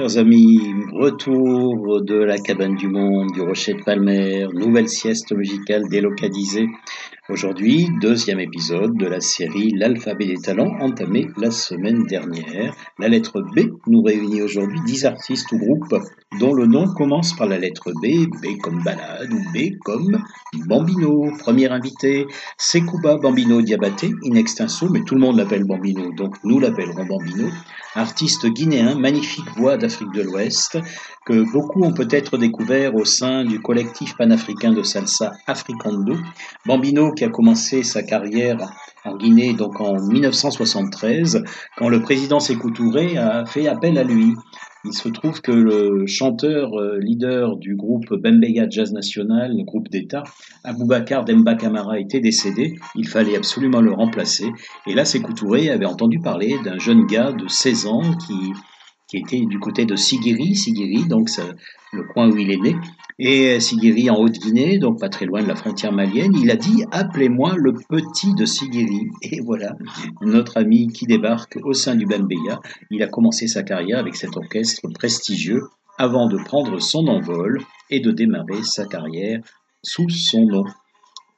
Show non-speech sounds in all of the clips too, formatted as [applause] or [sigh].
chers amis. Retour de la cabane du monde, du rocher de Palmer, nouvelle sieste musicale délocalisée. Aujourd'hui, deuxième épisode de la série L'alphabet des talents, entamé la semaine dernière. La lettre B nous réunit aujourd'hui dix artistes ou groupes dont le nom commence par la lettre B, B comme balade ou B comme Bambino. Premier invité, Sekouba Bambino Diabaté, in extenso, mais tout le monde l'appelle Bambino, donc nous l'appellerons Bambino. Artiste guinéen, magnifique voix d'Afrique de l'Ouest, que beaucoup ont peut-être découvert au sein du collectif panafricain de salsa Africando. Bambino qui a commencé sa carrière en Guinée donc en 1973, quand le président Sékou Touré a fait appel à lui. Il se trouve que le chanteur euh, leader du groupe Bembeya Jazz National, le groupe d'État, Aboubacar Demba Camara était décédé. Il fallait absolument le remplacer. Et là, Sékou Touré avait entendu parler d'un jeune gars de 16 ans qui, qui était du côté de Sigiri, Sigiri, donc le coin où il est né, et Sigiri en Haute-Guinée, donc pas très loin de la frontière malienne. Il a dit appelez-moi le petit de Sigiri. Et voilà, notre ami qui débarque au sein du Bembeya. Il a commencé sa carrière avec cet orchestre prestigieux avant de prendre son envol et de démarrer sa carrière sous son nom.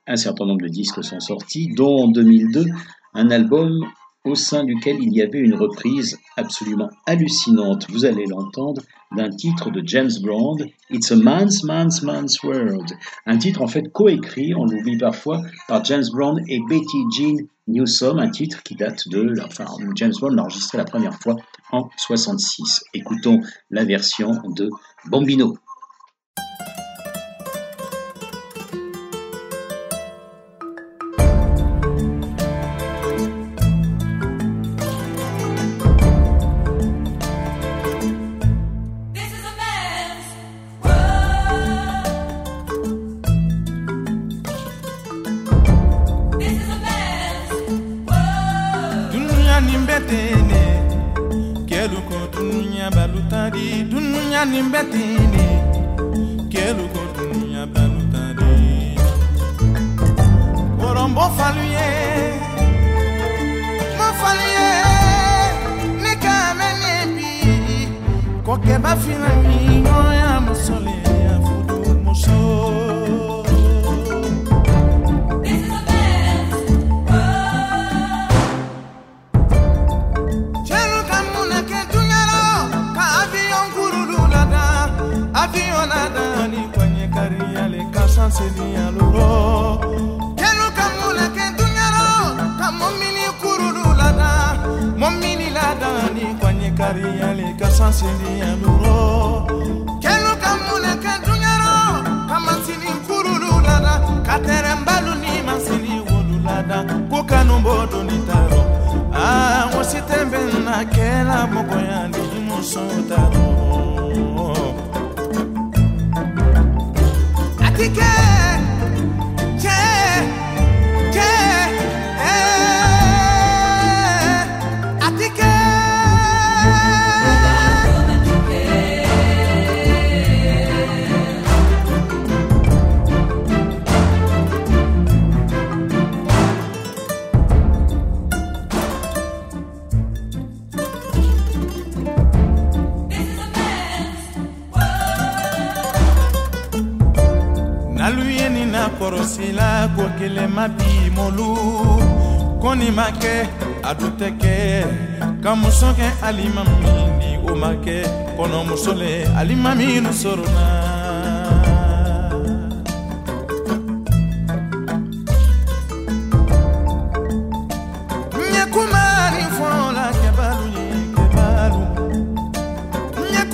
Un certain nombre de disques sont sortis, dont en 2002 un album au sein duquel il y avait une reprise absolument hallucinante, vous allez l'entendre, d'un titre de James Brown, It's a Man's Man's Man's World. Un titre en fait coécrit, on l'oublie parfois, par James Brown et Betty Jean Newsom, un titre qui date de, enfin James Brown l'a enregistré la première fois en 66. Écoutons la version de Bambino. che va é fino in noi amo solito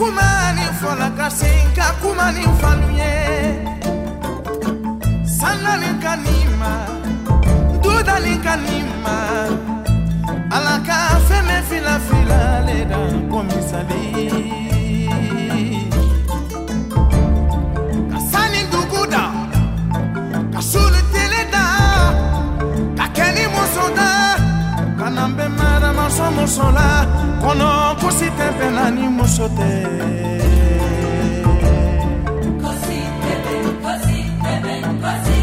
kuma ni fɔla ka sen ka kuma ni fanu ye sanani ka ni ma dudani ni ma ala ka fɛn bɛ filafilale da ko misali so muso la kɔnɔ kosi tɛ na ni muso tɛ. kosi tɛ kosi tɛ kosi.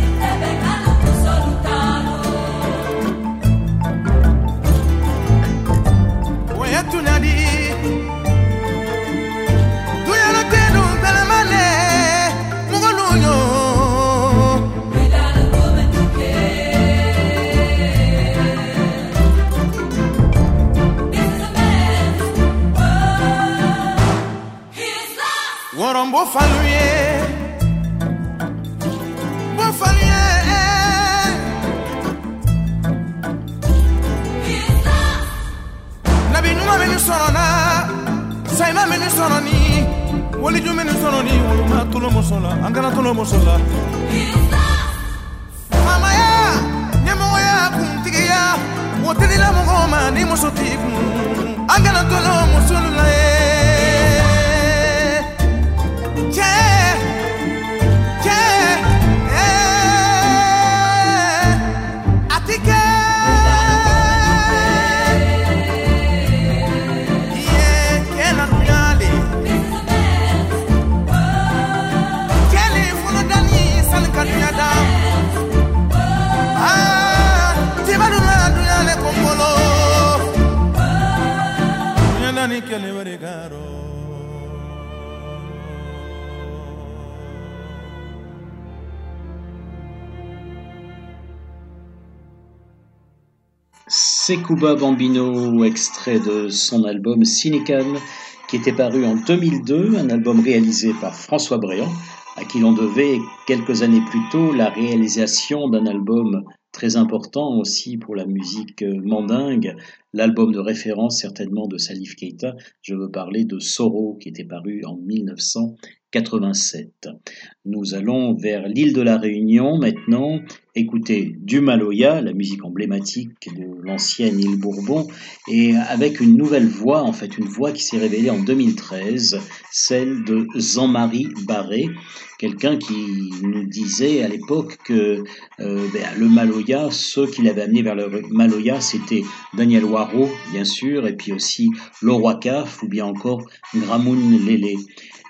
Mon beau faluier, beau faluier. Nabinuma menu sonona, Saima menu sononi, Woliju menu sononi, Woluma tulo mosola, Angana tulo mosola. Mamaya, Nyamoya kuntigiya, Wotelila mongoma, Nimoso tikun, Angana tulo mosola, eh. Sekouba Bambino, extrait de son album Cynical, qui était paru en 2002, un album réalisé par François Bréant, à qui l'on devait quelques années plus tôt la réalisation d'un album très important aussi pour la musique mandingue, l'album de référence certainement de Salif Keita, je veux parler de Soro, qui était paru en 1987. Nous allons vers l'île de la Réunion maintenant, écouter du Maloya, la musique emblématique de l'ancienne île Bourbon, et avec une nouvelle voix, en fait une voix qui s'est révélée en 2013, celle de Jean-Marie Barré, quelqu'un qui nous disait à l'époque que euh, ben, le Maloya, ceux qui l'avaient amené vers le Maloya, c'était Daniel Waro, bien sûr, et puis aussi Leroy Caf, ou bien encore Gramoun Lélé.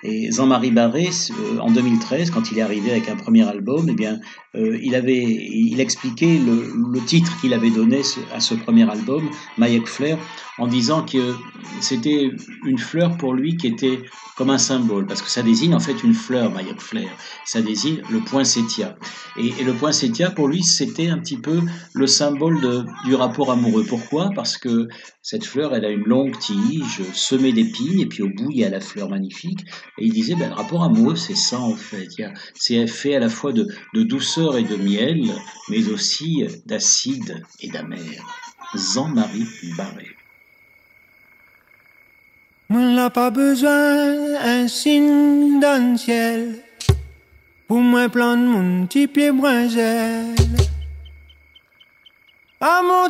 Et Jean-Marie Barré, euh, en 2013, quand il est arrivé avec un premier album, eh bien, euh, il avait, il expliquait le, titre qu'il avait donné à ce premier album, Mayek Flair, en disant que c'était une fleur pour lui qui était comme un symbole, parce que ça désigne en fait une fleur, Mayek Flair. Ça désigne le poinsettia. Et, et le poinsettia, pour lui, c'était un petit peu le symbole du rapport amoureux. Pourquoi? Parce que cette fleur, elle a une longue tige semée d'épines, et puis au bout, il y a la fleur magnifique. Et il disait, ben, le rapport amoureux, c'est ça en fait. C'est fait à la fois de douceur et de miel, mais aussi d'acide et d'amer. Jean-Marie Barré. Moi n'a pas besoin un signe dans ciel pour moi prendre mon petit pied brinzel. À mon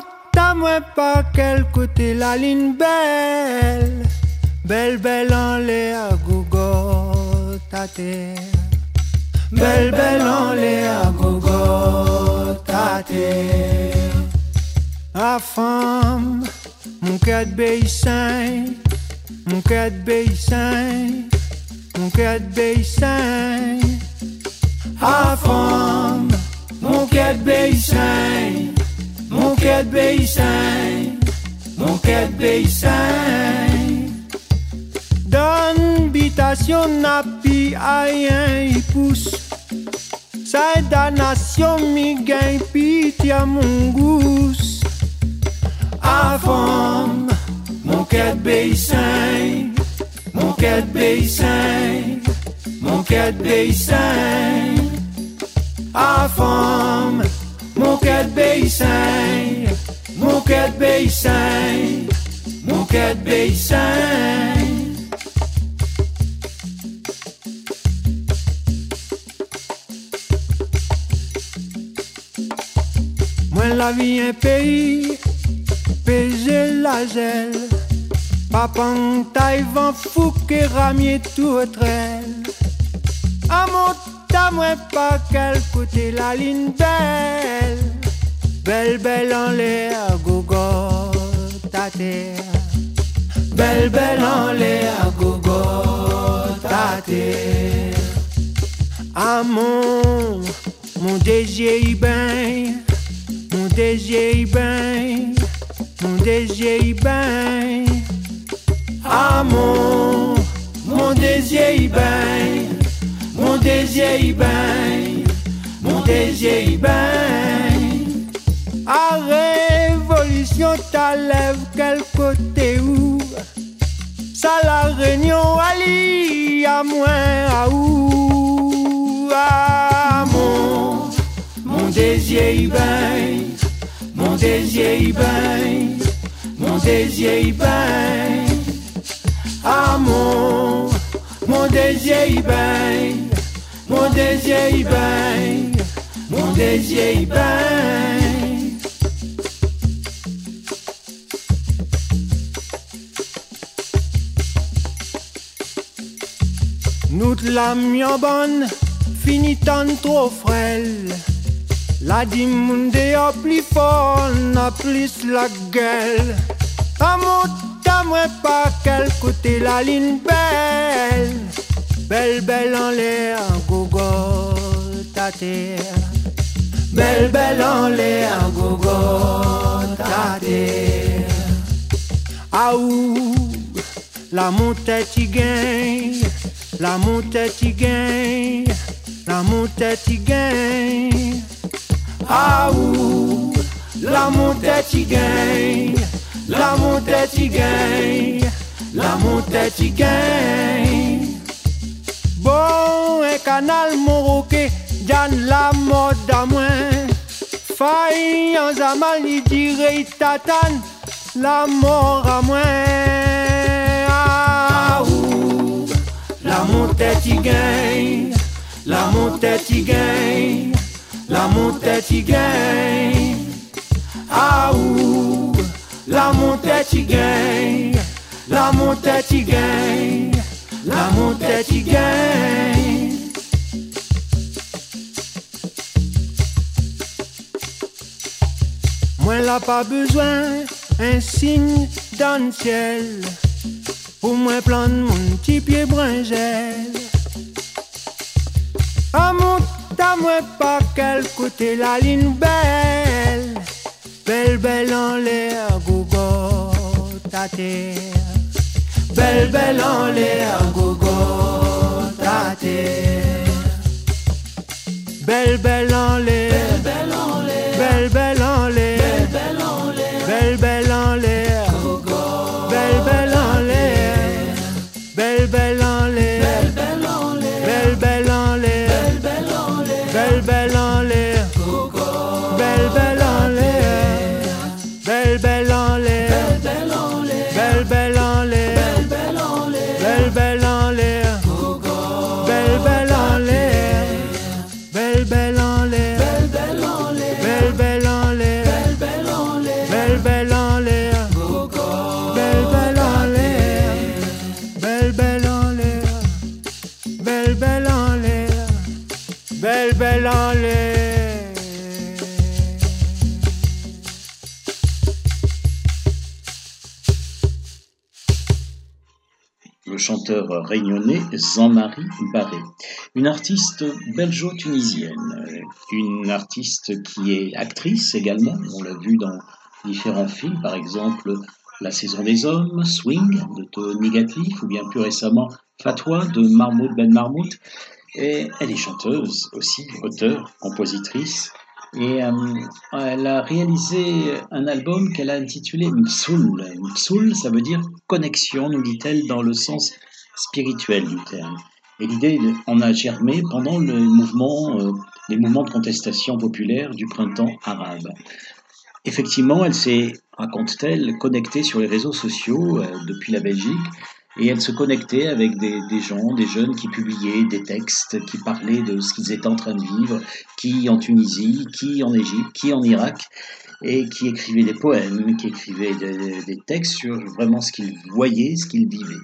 moi pas quel côté la ligne belle, belle belle en les à gogo ta terre. Belle belle en les à gogo ta terre. À femme, mon cœur de beissin. Mon cœur de beissin, mon cœur de beissin. À femme, mon cœur de beissin, mon cœur de beissin, mon cœur de beissin. Donne bitation n'a pi rien y pousse. Sa damnation mi gagne pitié à mon goût. À femme, mon cœur de beissin, mon cœur de beissin, mon cœur de beissin. À femme, mon cœur de beissin, mon cœur de beissin, mon cœur de beissin. La vie un pays, payer la gel. Papan taille vent fou que ramier tout trel. À mon ta moi pas quel côté la ligne belle. Belle belle en l'air, gogo ta terre. Belle belle en l'air, gogo ta terre. Ah mon, mon désir y mon DJI bem, mon DJI bem. Ah mon, mon DJI bem, mon DJI bem, mon DJI bem. A révolution t'enlève quel côté où? Ça la réunion allie à moins à où? Ah, mon, mon DJI mon désir y bain, mon désir y bain. Ah mon, désir y bain, mon désir y bain, mon désir y bain. Nous l'amions bonne, fini tant trop frêle. La dimunde a plus fort, n'a plus la gueule. À mon moi pas quel côté la ligne belle. Belle, belle en l'air, gogo, ta terre. Belle, belle en l'air, gogo, ta terre. Ah où, la montée qui gagne, la montée qui gagne, la montée qui gagne. Ah où, la montée qui gagne. La montée qui gagne, la montée qui gagne. Bon, un canal moroqué, Jan la mode à moins. En zaman, il dirait tatane, la mort à moins. Ah, ouh, la montée qui gagne, la montée qui gagne, la montée qui gagne. Ah ouh, la montée y gagne. la montée qui gagne. la montée qui gagne. Moi n'a pas besoin un signe dans le ciel. Au moins plan mon petit pied brun gel. T'as moins pas qu'elle coutait la ligne belle. Belle belle en l'air, gogo, t'as t'es Belle belle en l'air, gogo, t'as t'es Belle belle en l'air, belle belle en l'air. Chanteur réunionnais Jean-Marie Barré. Une artiste belgeo-tunisienne, une artiste qui est actrice également, on l'a vu dans différents films, par exemple La saison des hommes, Swing de Tony Gatliff, ou bien plus récemment Fatwa de Mahmoud Ben Mahmoud. Et elle est chanteuse aussi, auteure, compositrice. Et euh, elle a réalisé un album qu'elle a intitulé Msoul. Msoul, ça veut dire connexion, nous dit-elle, dans le sens spirituel du terme. Et l'idée en a germé pendant le mouvement, euh, les mouvements de contestation populaire du printemps arabe. Effectivement, elle s'est, raconte-t-elle, connectée sur les réseaux sociaux euh, depuis la Belgique et elle se connectait avec des, gens, des jeunes qui publiaient des textes, qui parlaient de ce qu'ils étaient en train de vivre, qui en Tunisie, qui en Égypte, qui en Irak. et qui écrivait des poèmes, qui écrivait des, textes sur vraiment ce qu'il voyait, ce qu'il vivait.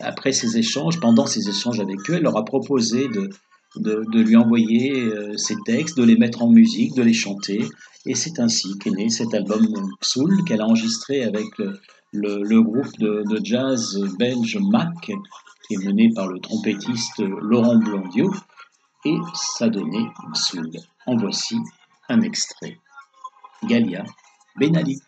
Après ces échanges, pendant ces échanges avec eux, elle leur a proposé de, de, de lui envoyer euh, ces textes, de les mettre en musique, de les chanter. Et c'est ainsi qu'est né cet album Psoul qu'elle a enregistré avec le, le, groupe de, de, jazz belge Mac, qui est mené par le trompettiste Laurent Blondiot. Et ça donnait Psoul. En voici un extrait. Galia Benali.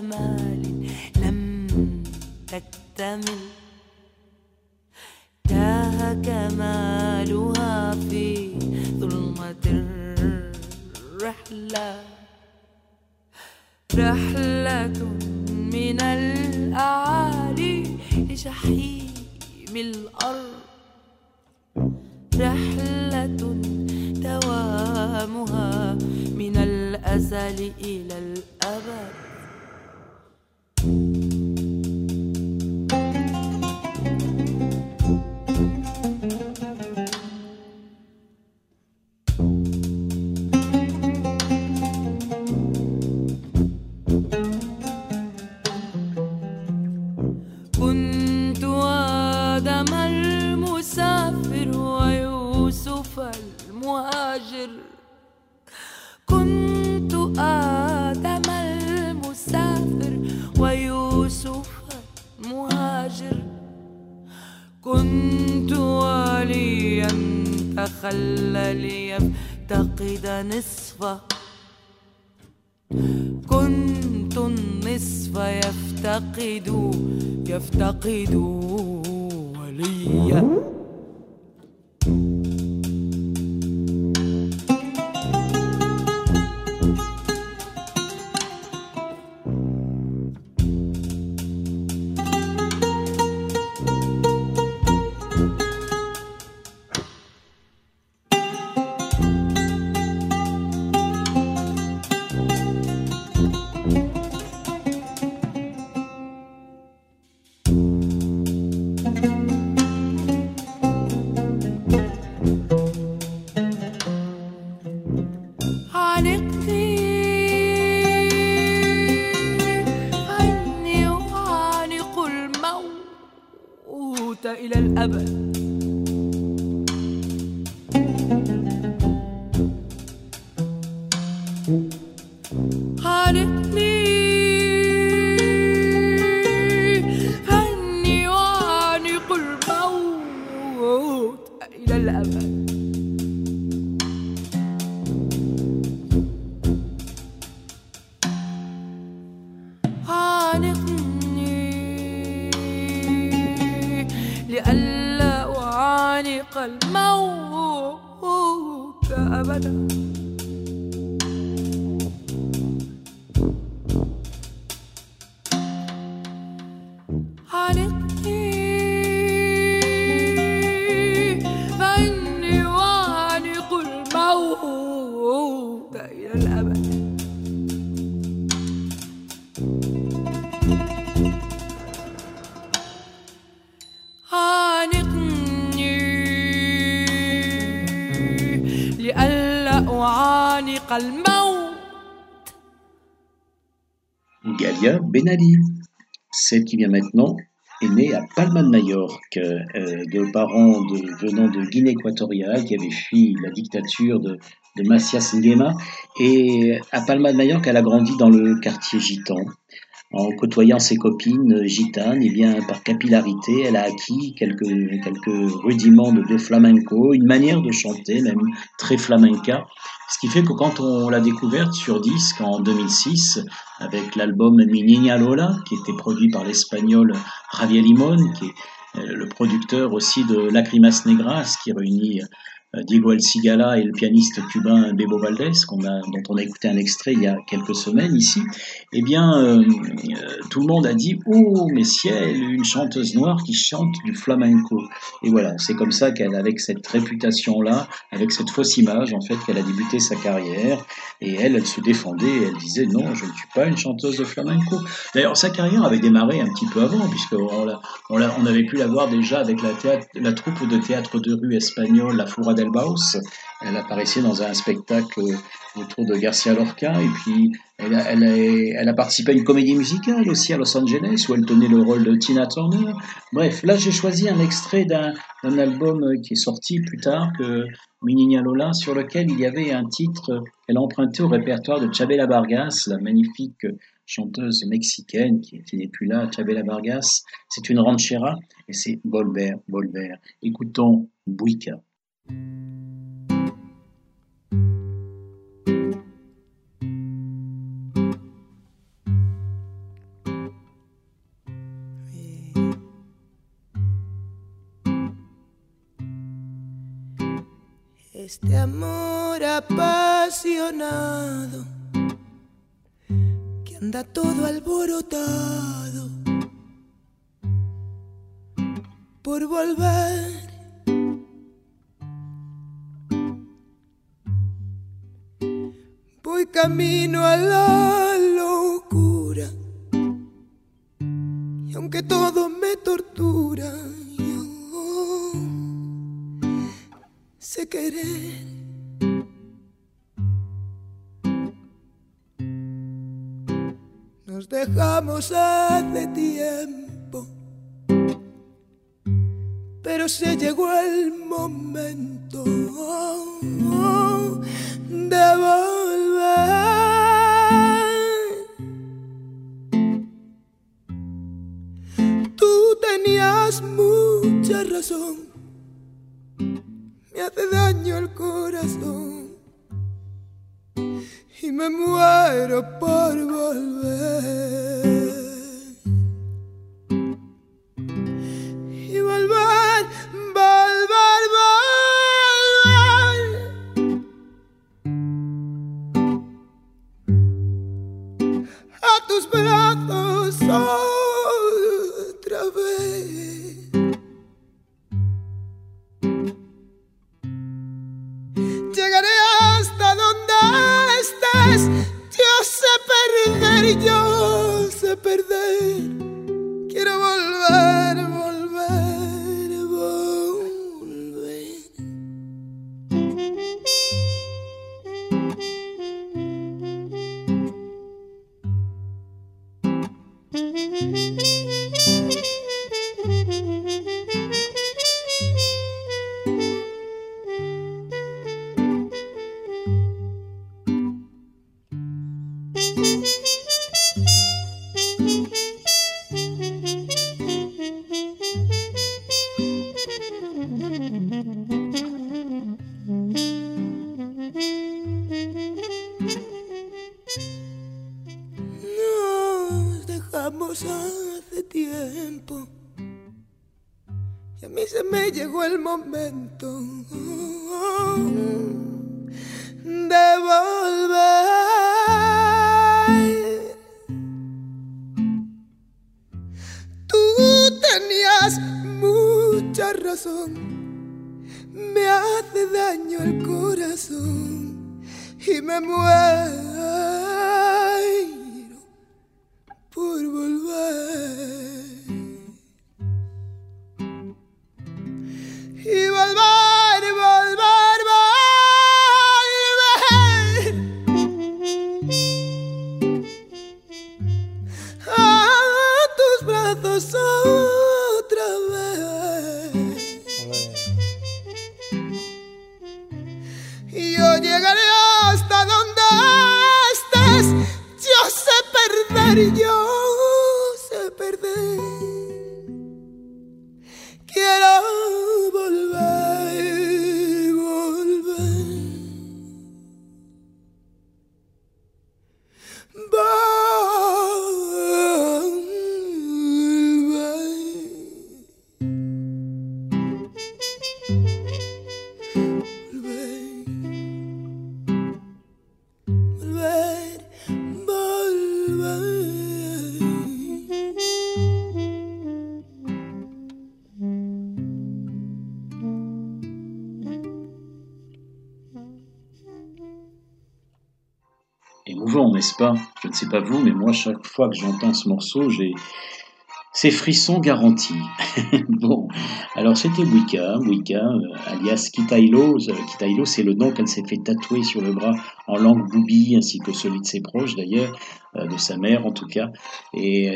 كمال لم تكتمل. يفتقد يفتقد وليا. أعانق الموت Galia Benali. Celle qui vient maintenant est née à Palma de Majorque, euh, de parents de- venant de Guinée équatoriale qui avaient fui la dictature de, de Macias Nguema. Et à Palma de Majorque, elle a grandi dans le quartier gitan. En côtoyant ses copines gitanes, et bien par capillarité, elle a acquis quelques, quelques rudiments de, de flamenco, une manière de chanter, même très flamenca. ce qui fait que quand on l'a découverte sur disque en 2006, avec l'album Mi Niña Lola, qui était produit par l'espagnol Javier Limon, qui est euh, le producteur aussi de Lacrimas Negras, qui réunit Diego El Cigala et le pianiste cubain Bebo Valdés, dont on a écouté un extrait il y a quelques semaines ici, eh bien, euh, euh, tout le monde a dit Oh, mais ciel, une chanteuse noire qui chante du flamenco. Et voilà, c'est comme ça qu'elle, avec cette réputation-là, avec cette fausse image, en fait, qu'elle a débuté sa carrière. Et elle, elle se défendait, elle disait Non, je ne suis pas une chanteuse de flamenco. D'ailleurs, sa carrière avait démarré un petit peu avant, puisqu'on on, avait pu la voir déjà avec la, troupe de théâtre de rue espagnole La Fura del Baus. Elle apparaissait dans un spectacle autour de Garcia Lorca, et puis elle a, participé à une comédie musicale aussi à Los Angeles, où elle tenait le rôle de Tina Turner. Bref, là j'ai choisi un extrait d'un album qui est sorti plus tard que Minina Lola, sur lequel il y avait un titre qu'elle a emprunté au répertoire de Chabela Vargas, la magnifique chanteuse mexicaine qui n'est plus là, Chabela Vargas. C'est une ranchera et c'est Volver, Volver. Écoutons Buica. Este amor apasionado que anda todo alborotado por volver. Camino a la locura y aunque todo me tortura, yo sé querer. Nos dejamos hace tiempo, pero se llegó el momento de volver. Mucha razón, me hace daño el corazón y me muero por volver. moment. Pas vous, mais moi, chaque fois que j'entends ce morceau, j'ai ces frissons garantis. [laughs] bon, alors c'était Wicca, Wicca, euh, alias Kitailo. Euh, Kitailo, c'est le nom qu'elle s'est fait tatouer sur le bras en langue boubi, ainsi que celui de ses proches d'ailleurs, euh, de sa mère en tout cas, et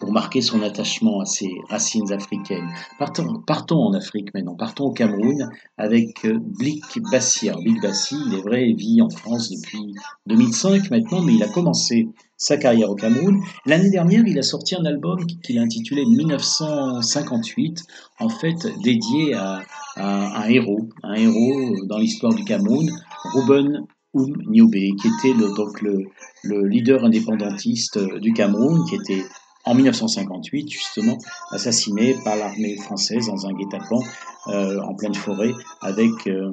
pour marquer son attachement à ses racines africaines. Partons, partons en Afrique maintenant, partons au Cameroun avec Blick Bassi. Alors Blick Bassi, il est vrai, vit en France depuis 2005 maintenant, mais il a commencé sa carrière au Cameroun. L'année dernière, il a sorti un album qu'il a intitulé 1958, en fait dédié à, un héros, un héros dans l'histoire du Cameroun, Ruben Um Niobe, qui était donc le leader indépendantiste du Cameroun, qui était en 1958, justement, assassiné par l'armée française dans un guet-apens euh, en pleine forêt, avec euh,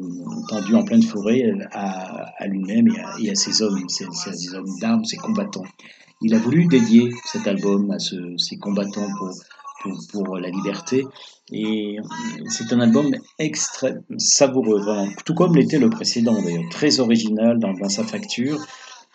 tendu en pleine forêt à, à lui-même et, à, ses hommes, ses, ses hommes d'armes, ses combattants. Il a voulu dédier cet album à ce, ces combattants pour, pour, pour, la liberté. Et c'est un album extrêmement savoureux, vraiment, tout comme l'était le précédent d'ailleurs, très original dans, dans sa facture.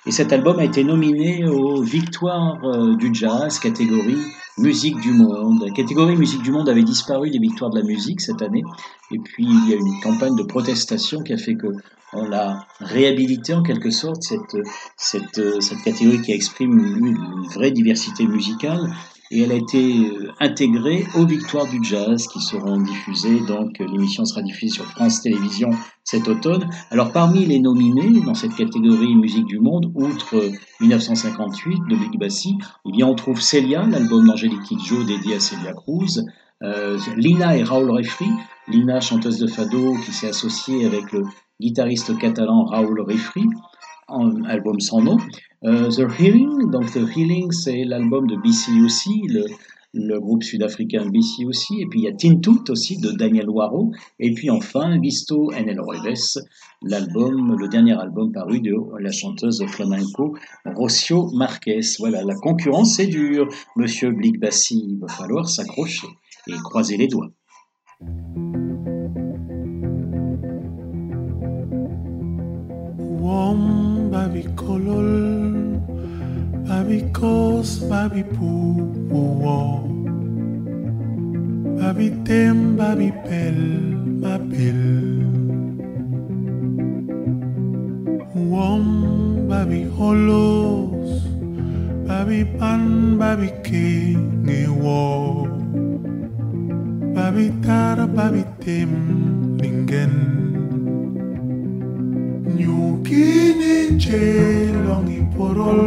Et cet album a été nominé aux Victoires euh, du Jazz, catégorie Musique du Monde. La catégorie Musique du Monde avait disparu des Victoires de la musique cette année. Et puis il y a une campagne de protestation qui a fait que on l'a réhabilité en quelque sorte, cette, cette, cette catégorie qui exprime une vraie diversité musicale et elle a été euh, intégrée aux Victoires du Jazz qui seront diffusées. Donc l'émission sera diffusée sur France Télévisions cet automne. Alors parmi les nominés dans cette catégorie musique du monde, outre 1958 de Big Bassi, eh bien on trouve Celia, l'album d'Angélique Kidjo dédié à Celia Cruz, euh, Lina et Raoul Refri, Lina chanteuse de fado qui s'est associée avec le guitariste catalan Raoul Refri, en album sans nom. Euh, The Healing, donc The Healing, c'est l'album de BCUC, le, le groupe sud-africain BCUC, et puis il y a Tintut aussi de Daniel Waro, et puis enfin Visto en el Revés, l'album, le dernier album paru de la chanteuse flamenco Rocio Marquez. Voilà, la concurrence est dure, monsieur Blick Bassi, il va falloir s'accrocher et croiser les doigts. baby kolol baby kos baby puwo baby tem baby pel mapel wom baby holos baby pan baby wo, baby tar baby tem lingen Nyukini chelongi porol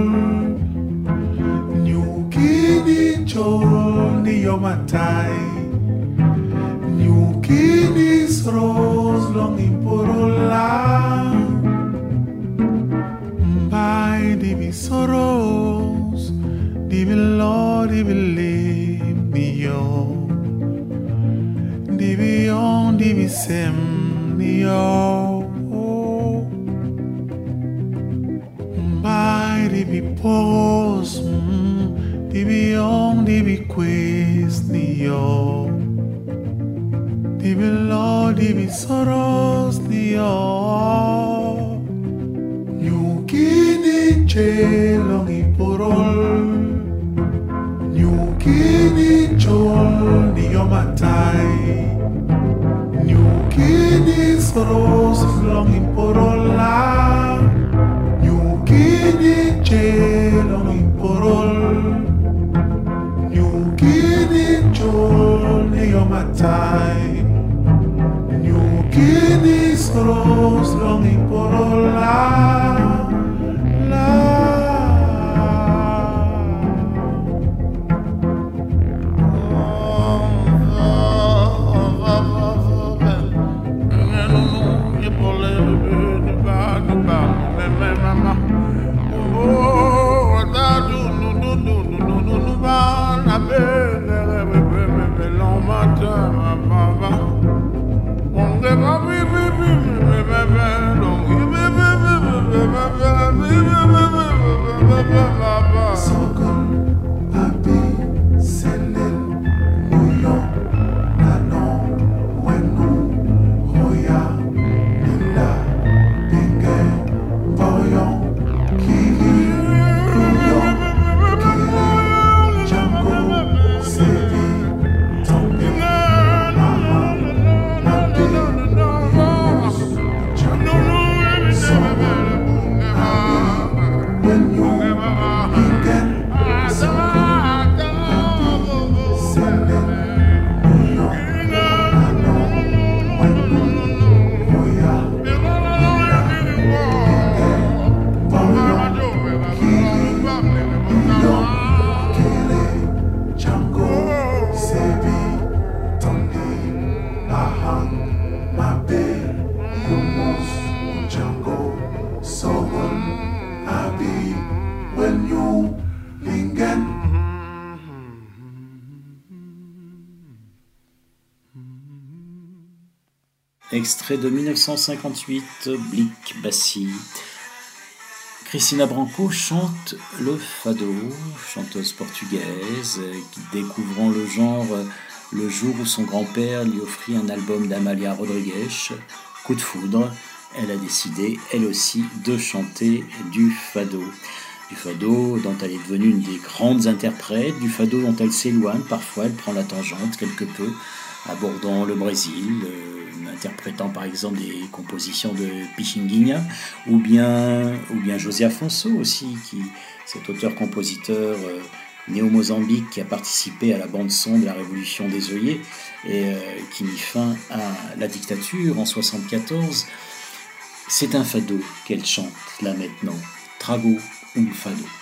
Nyukini chol ni yomatai Nyukini sros longi porola Mbai di bi soros Di bi lo di le mi yo Di bi on di bi sem ni yo di pos, mm, di be on, devi yo di Devi lo, be soros, dio. Nyukini celong iporol. Nyukini chol, dio matai. Nyukini soros, long iporol. time. New Guinea's rose longing for a life. Extrait de 1958, Blick Bassi. Christina Branco chante le fado, chanteuse portugaise, découvrant le genre le jour où son grand-père lui offrit un album d'Amalia Rodrigues, Coup de foudre, elle a décidé, elle aussi, de chanter du fado. Du fado dont elle est devenue une des grandes interprètes, du fado dont elle s'éloigne, parfois elle prend la tangente quelque peu, abordant le Brésil, euh, interprétant par exemple des compositions de Pichinguinha, ou bien, ou bien José Afonso aussi, qui, cet auteur-compositeur euh, néo-mozambique qui a participé à la bande-son de la révolution des œillets et euh, qui mit fin à la dictature en 74. C'est un fado qu'elle chante là maintenant, Trago un fado.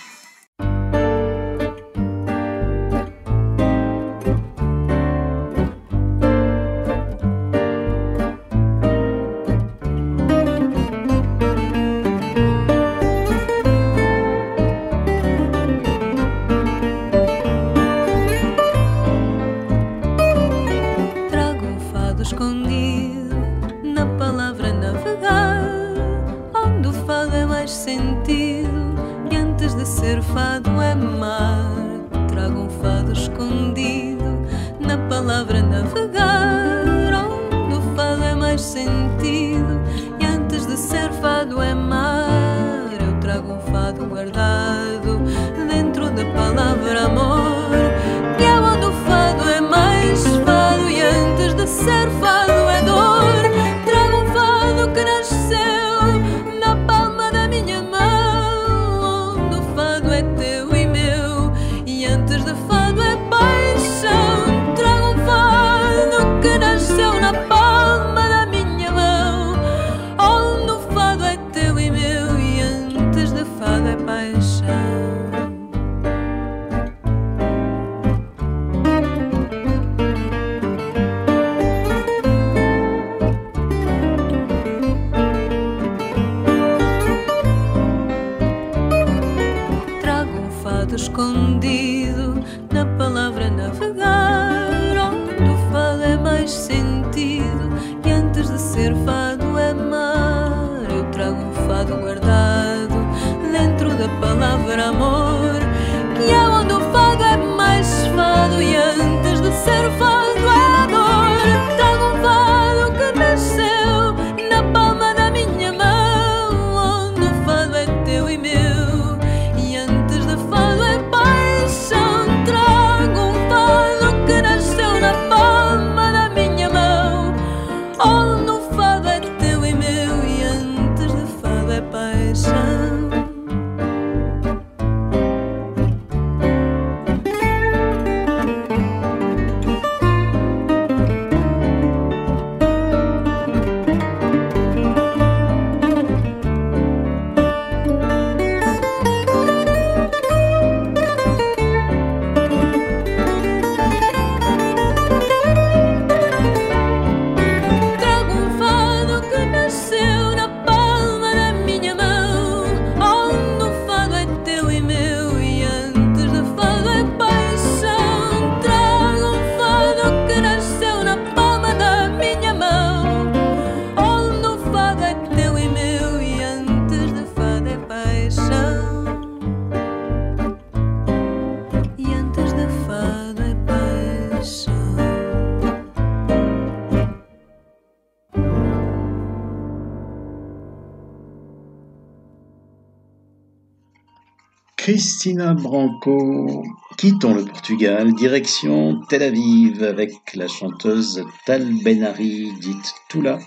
Christina Branco, quittons le Portugal, direction Tel Aviv avec la chanteuse Tal Benari, dite Tula,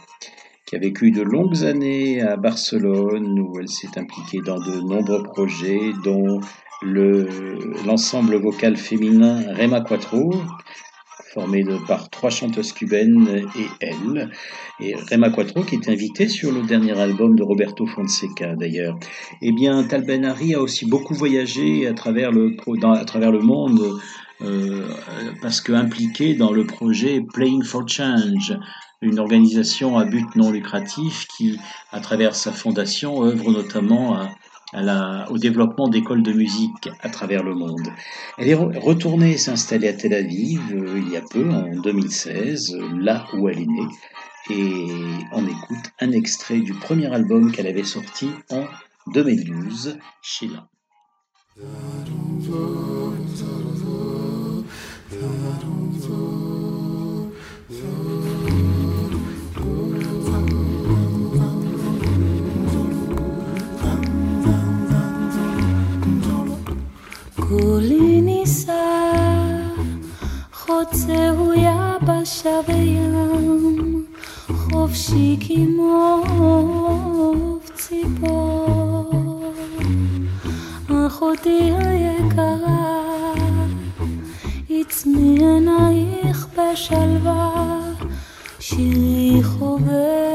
qui a vécu de longues années à Barcelone où elle s'est impliquée dans de nombreux projets, dont le- l'ensemble vocal féminin Rema Quattro, formé de, par trois chanteuses cubaines et elle, et Rema Quattro qui est invitée sur le dernier album de Roberto Fonseca d'ailleurs. Eh bien, Tal Ben-Ari a aussi beaucoup voyagé à travers le, dans- à travers le monde euh, parce que impliqué dans le projet Playing for Change, une organisation à but non lucratif qui, à travers sa fondation, œuvre notamment à, au développement d'écoles de musique à travers le monde. Elle est re- retournée s'installer à Tel Aviv euh, il y a peu, en 2016, euh, là où elle est née. Et on écoute un extrait du premier album qu'elle avait sorti en 2012, Sheila. כולי נישא, חוצהו יבשה וים, חופשי כמו ציפור. אחותי היקרה, עצמי עינייך בשלווה, שירי חובק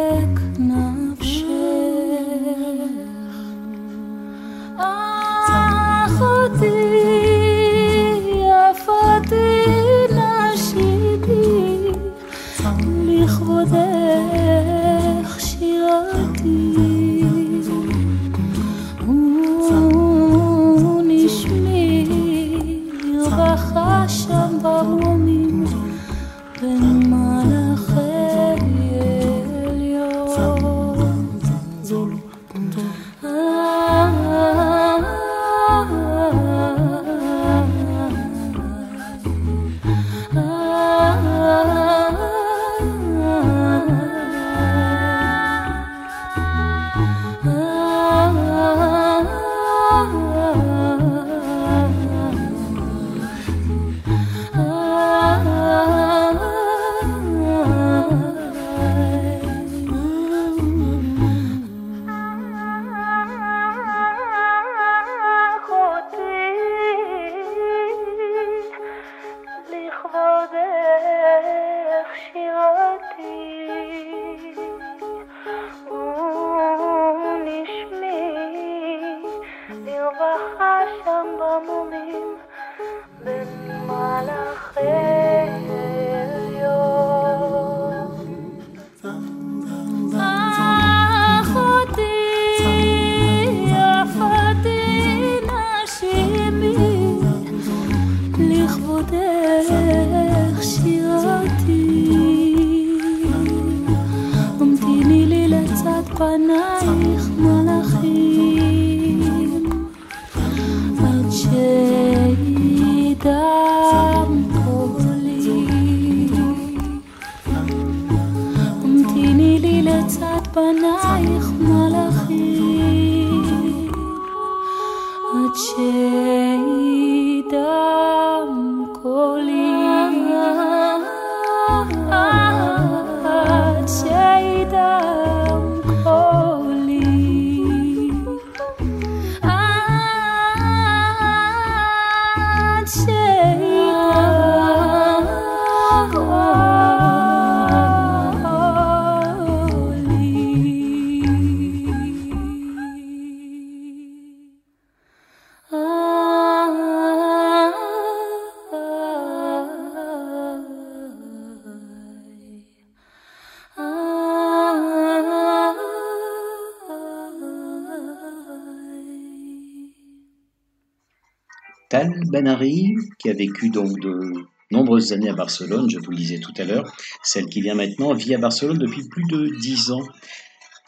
Benari, qui a vécu donc de nombreuses années à Barcelone, je vous le disais tout à l'heure, celle qui vient maintenant, vit à Barcelone depuis plus de dix ans.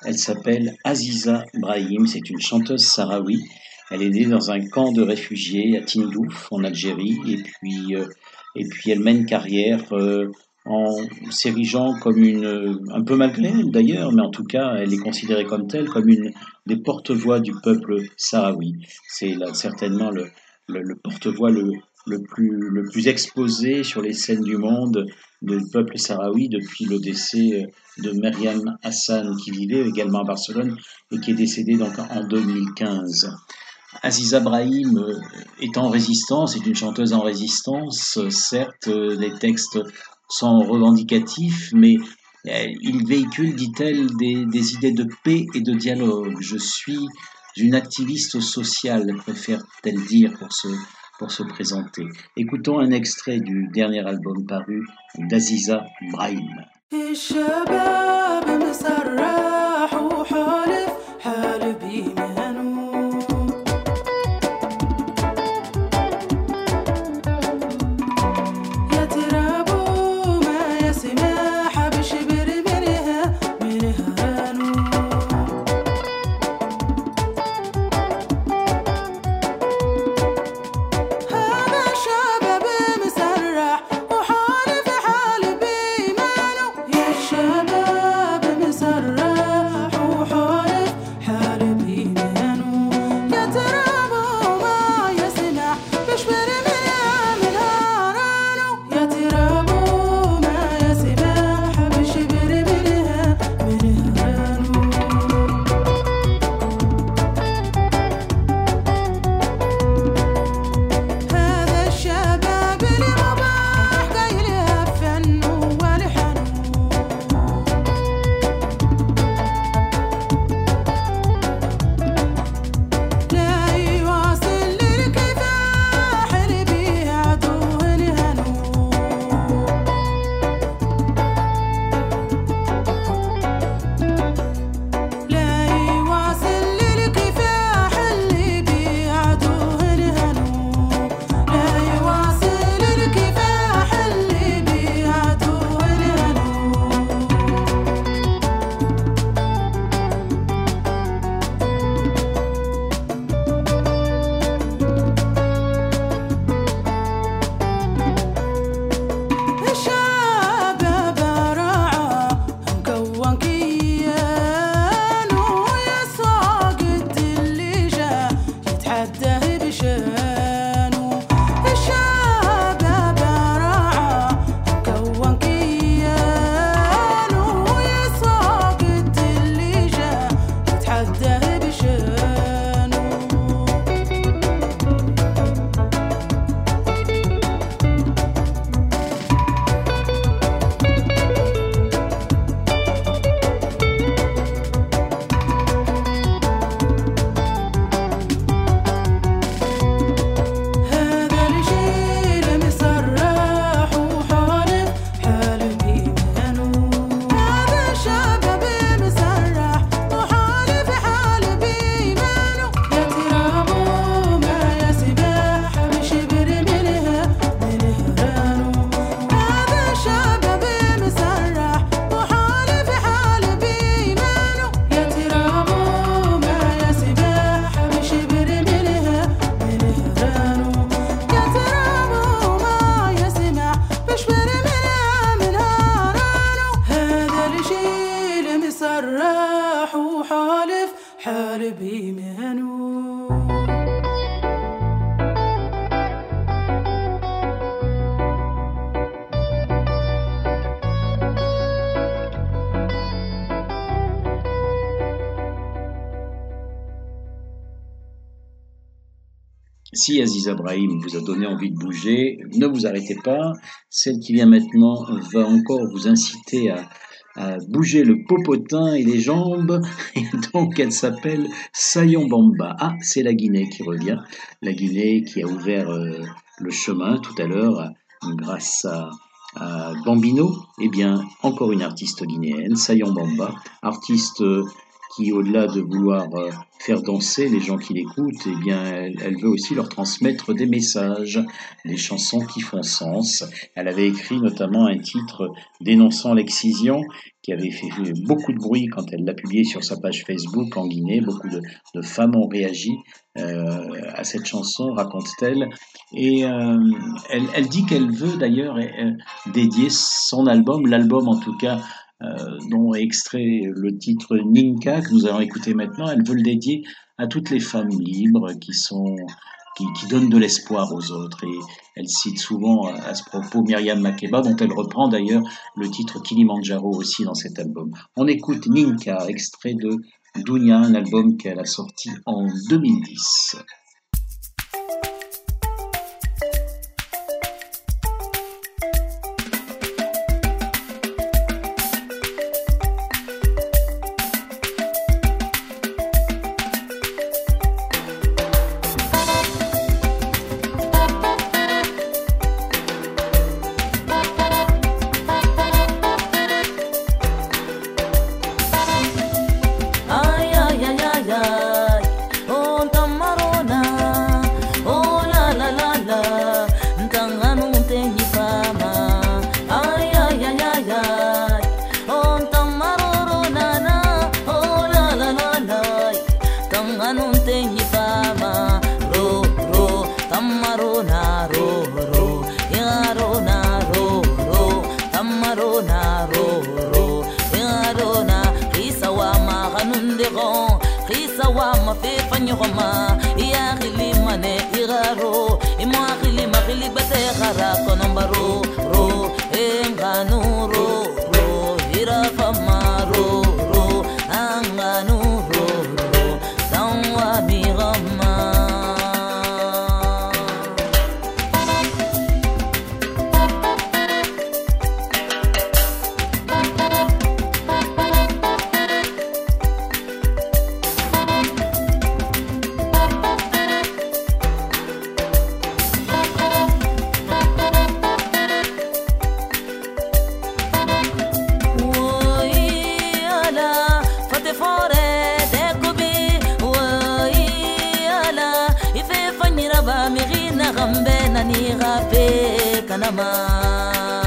Elle s'appelle Aziza Brahim, c'est une chanteuse sahraoui. Elle est née dans un camp de réfugiés à Tindouf, en Algérie, et puis, euh, et puis elle mène carrière euh, en s'érigeant comme une, un peu malgré elle d'ailleurs, mais en tout cas, elle est considérée comme telle, comme une des porte-voix du peuple sahraoui. C'est certainement le, le, porte-voix le, le, plus, le plus exposé sur les scènes du monde du peuple sahraoui depuis le décès de Myriam Hassan, qui vivait également à Barcelone et qui est décédée donc en 2015. Aziza Brahim euh, est en résistance, est une chanteuse en résistance. Euh, Certes, euh, les textes sont revendicatifs, mais euh, il véhicule, dit-elle, des, des idées de paix et de dialogue. Je suis une activiste sociale, préfère-t-elle dire pour se, pour se présenter? Écoutons un extrait du dernier album paru d'Aziza Brahim. Si Aziza Brahim vous a donné envie de bouger, ne vous arrêtez pas. Celle qui vient maintenant va encore vous inciter à, à bouger le popotin et les jambes. [laughs] Et donc elle s'appelle Sayon Bamba. Ah, c'est la Guinée qui revient. La Guinée qui a ouvert euh, le chemin tout à l'heure grâce à, à Bambino. Eh bien, encore une artiste guinéenne, Sayon Bamba, artiste euh, qui, au-delà de vouloir euh, faire danser les gens qui l'écoutent, eh bien, elle, veut aussi leur transmettre des messages, des chansons qui font sens. Elle avait écrit notamment un titre dénonçant l'excision qui avait fait beaucoup de bruit quand elle l'a publié sur sa page Facebook en Guinée. Beaucoup de, de femmes ont réagi euh, à cette chanson, raconte-t-elle. Et euh, elle, elle, dit qu'elle veut d'ailleurs euh, dédier son album, l'album en tout cas, euh, dont est extrait le titre Ninka que nous allons écouter maintenant. Elle veut le dédier à toutes les femmes libres qui sont qui, qui donnent de l'espoir aux autres. Et elle cite souvent à ce propos Myriam Makeba, dont elle reprend d'ailleurs le titre Kilimanjaro aussi dans cet album. On écoute Ninka, extrait de Dunia, un album qu'elle a sorti en 2010. safe kanama.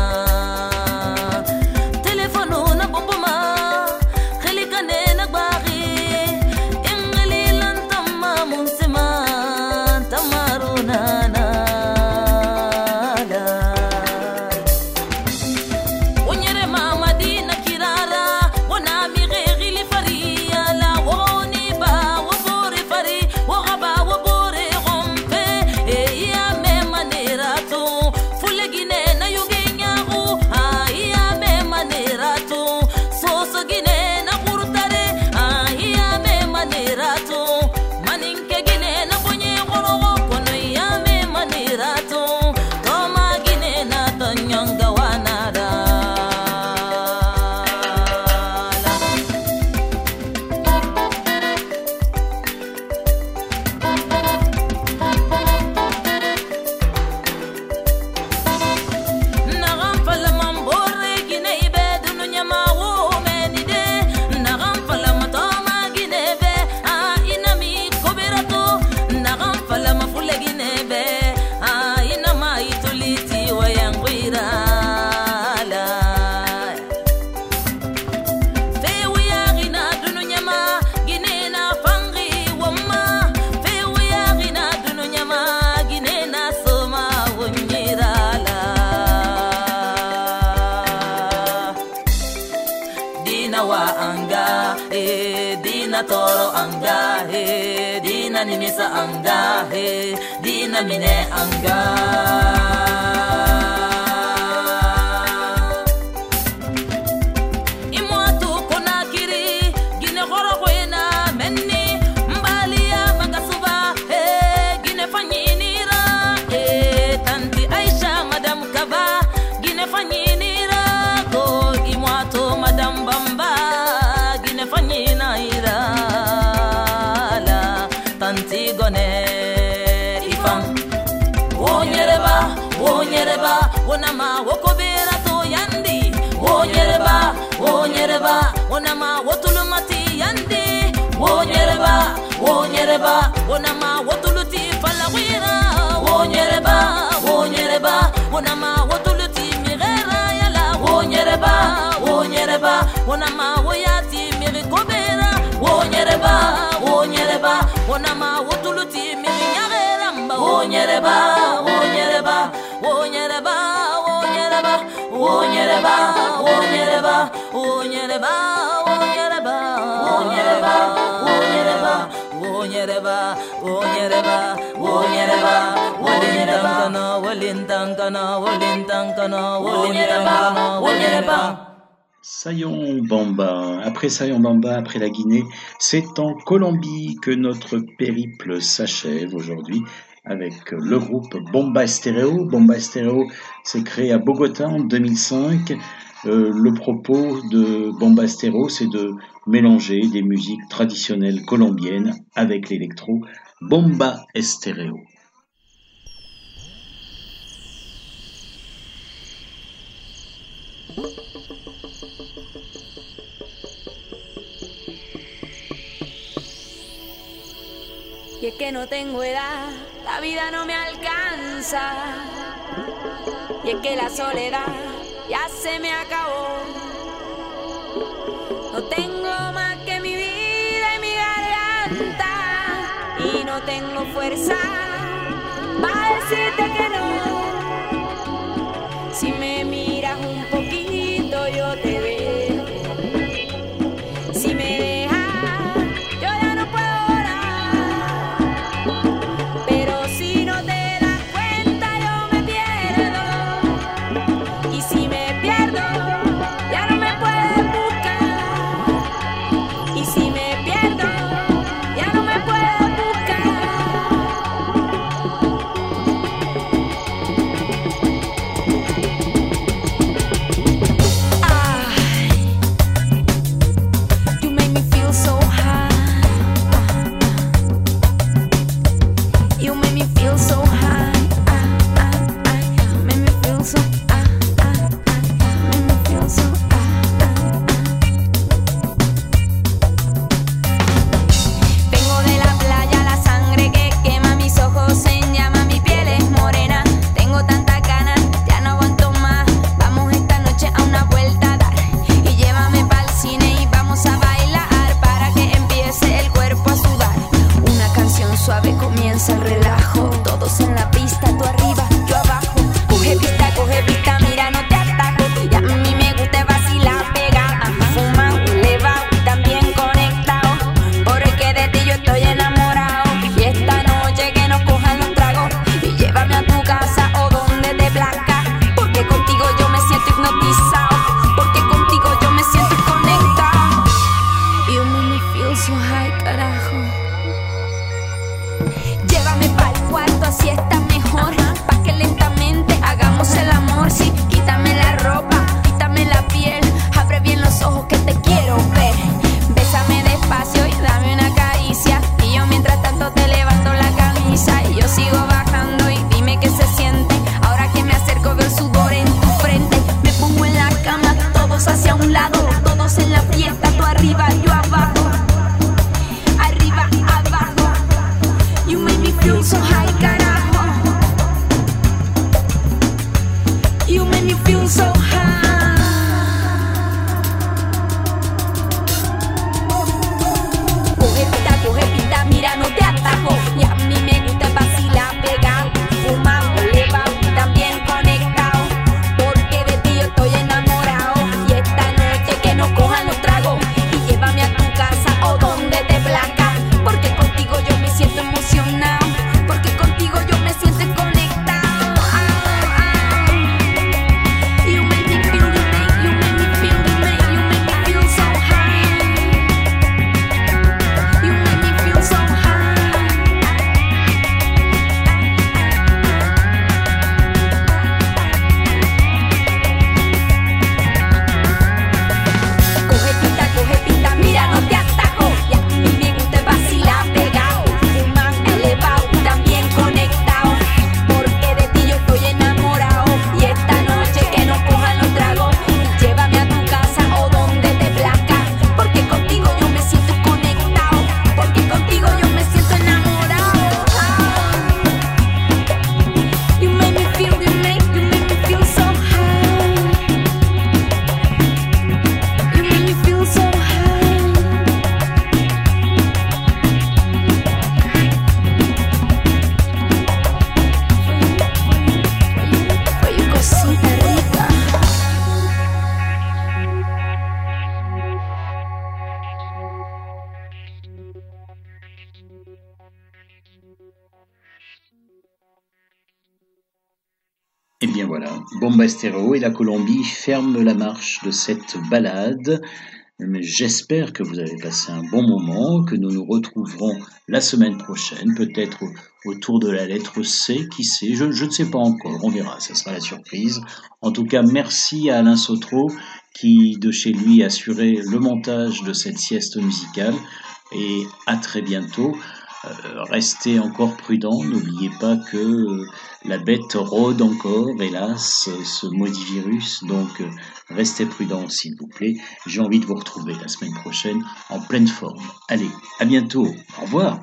ni sa ang dahi Di na mine angga Sayon Bamba, après Sayon Bamba, après la Guinée, c'est en Colombie que notre périple s'achève aujourd'hui avec euh, le groupe Bomba Stéréo. Bomba Stéréo s'est créé à Bogota en 2005. Euh, le propos de Bomba Stéréo, c'est de mélanger des musiques traditionnelles colombiennes avec l'électro. Bomba Stéréo. la vida no me alcanza. Y es que la soledad ya se me acabó. No tengo más que mi vida y mi garganta. Y no tengo fuerza para decirte que no. Si me miras un poquito, yo te relajo. Todos en la pista, tú arriba, yo abajo. Et la Colombie ferment la marche de cette balade. J'espère que vous avez passé un bon moment, que nous nous retrouverons la semaine prochaine, peut-être autour de la lettre C, qui sait, je, je, ne sais pas encore, on verra, ça sera la surprise. En tout cas, merci à Alain Sautreau qui, de chez lui, assurait le montage de cette sieste musicale et à très bientôt. Euh, restez encore prudents. n'oubliez pas que euh, la bête rôde encore, hélas, euh, ce maudit virus, donc restez prudent s'il vous plaît. J'ai envie de vous retrouver la semaine prochaine en pleine forme. Allez, à bientôt, au revoir.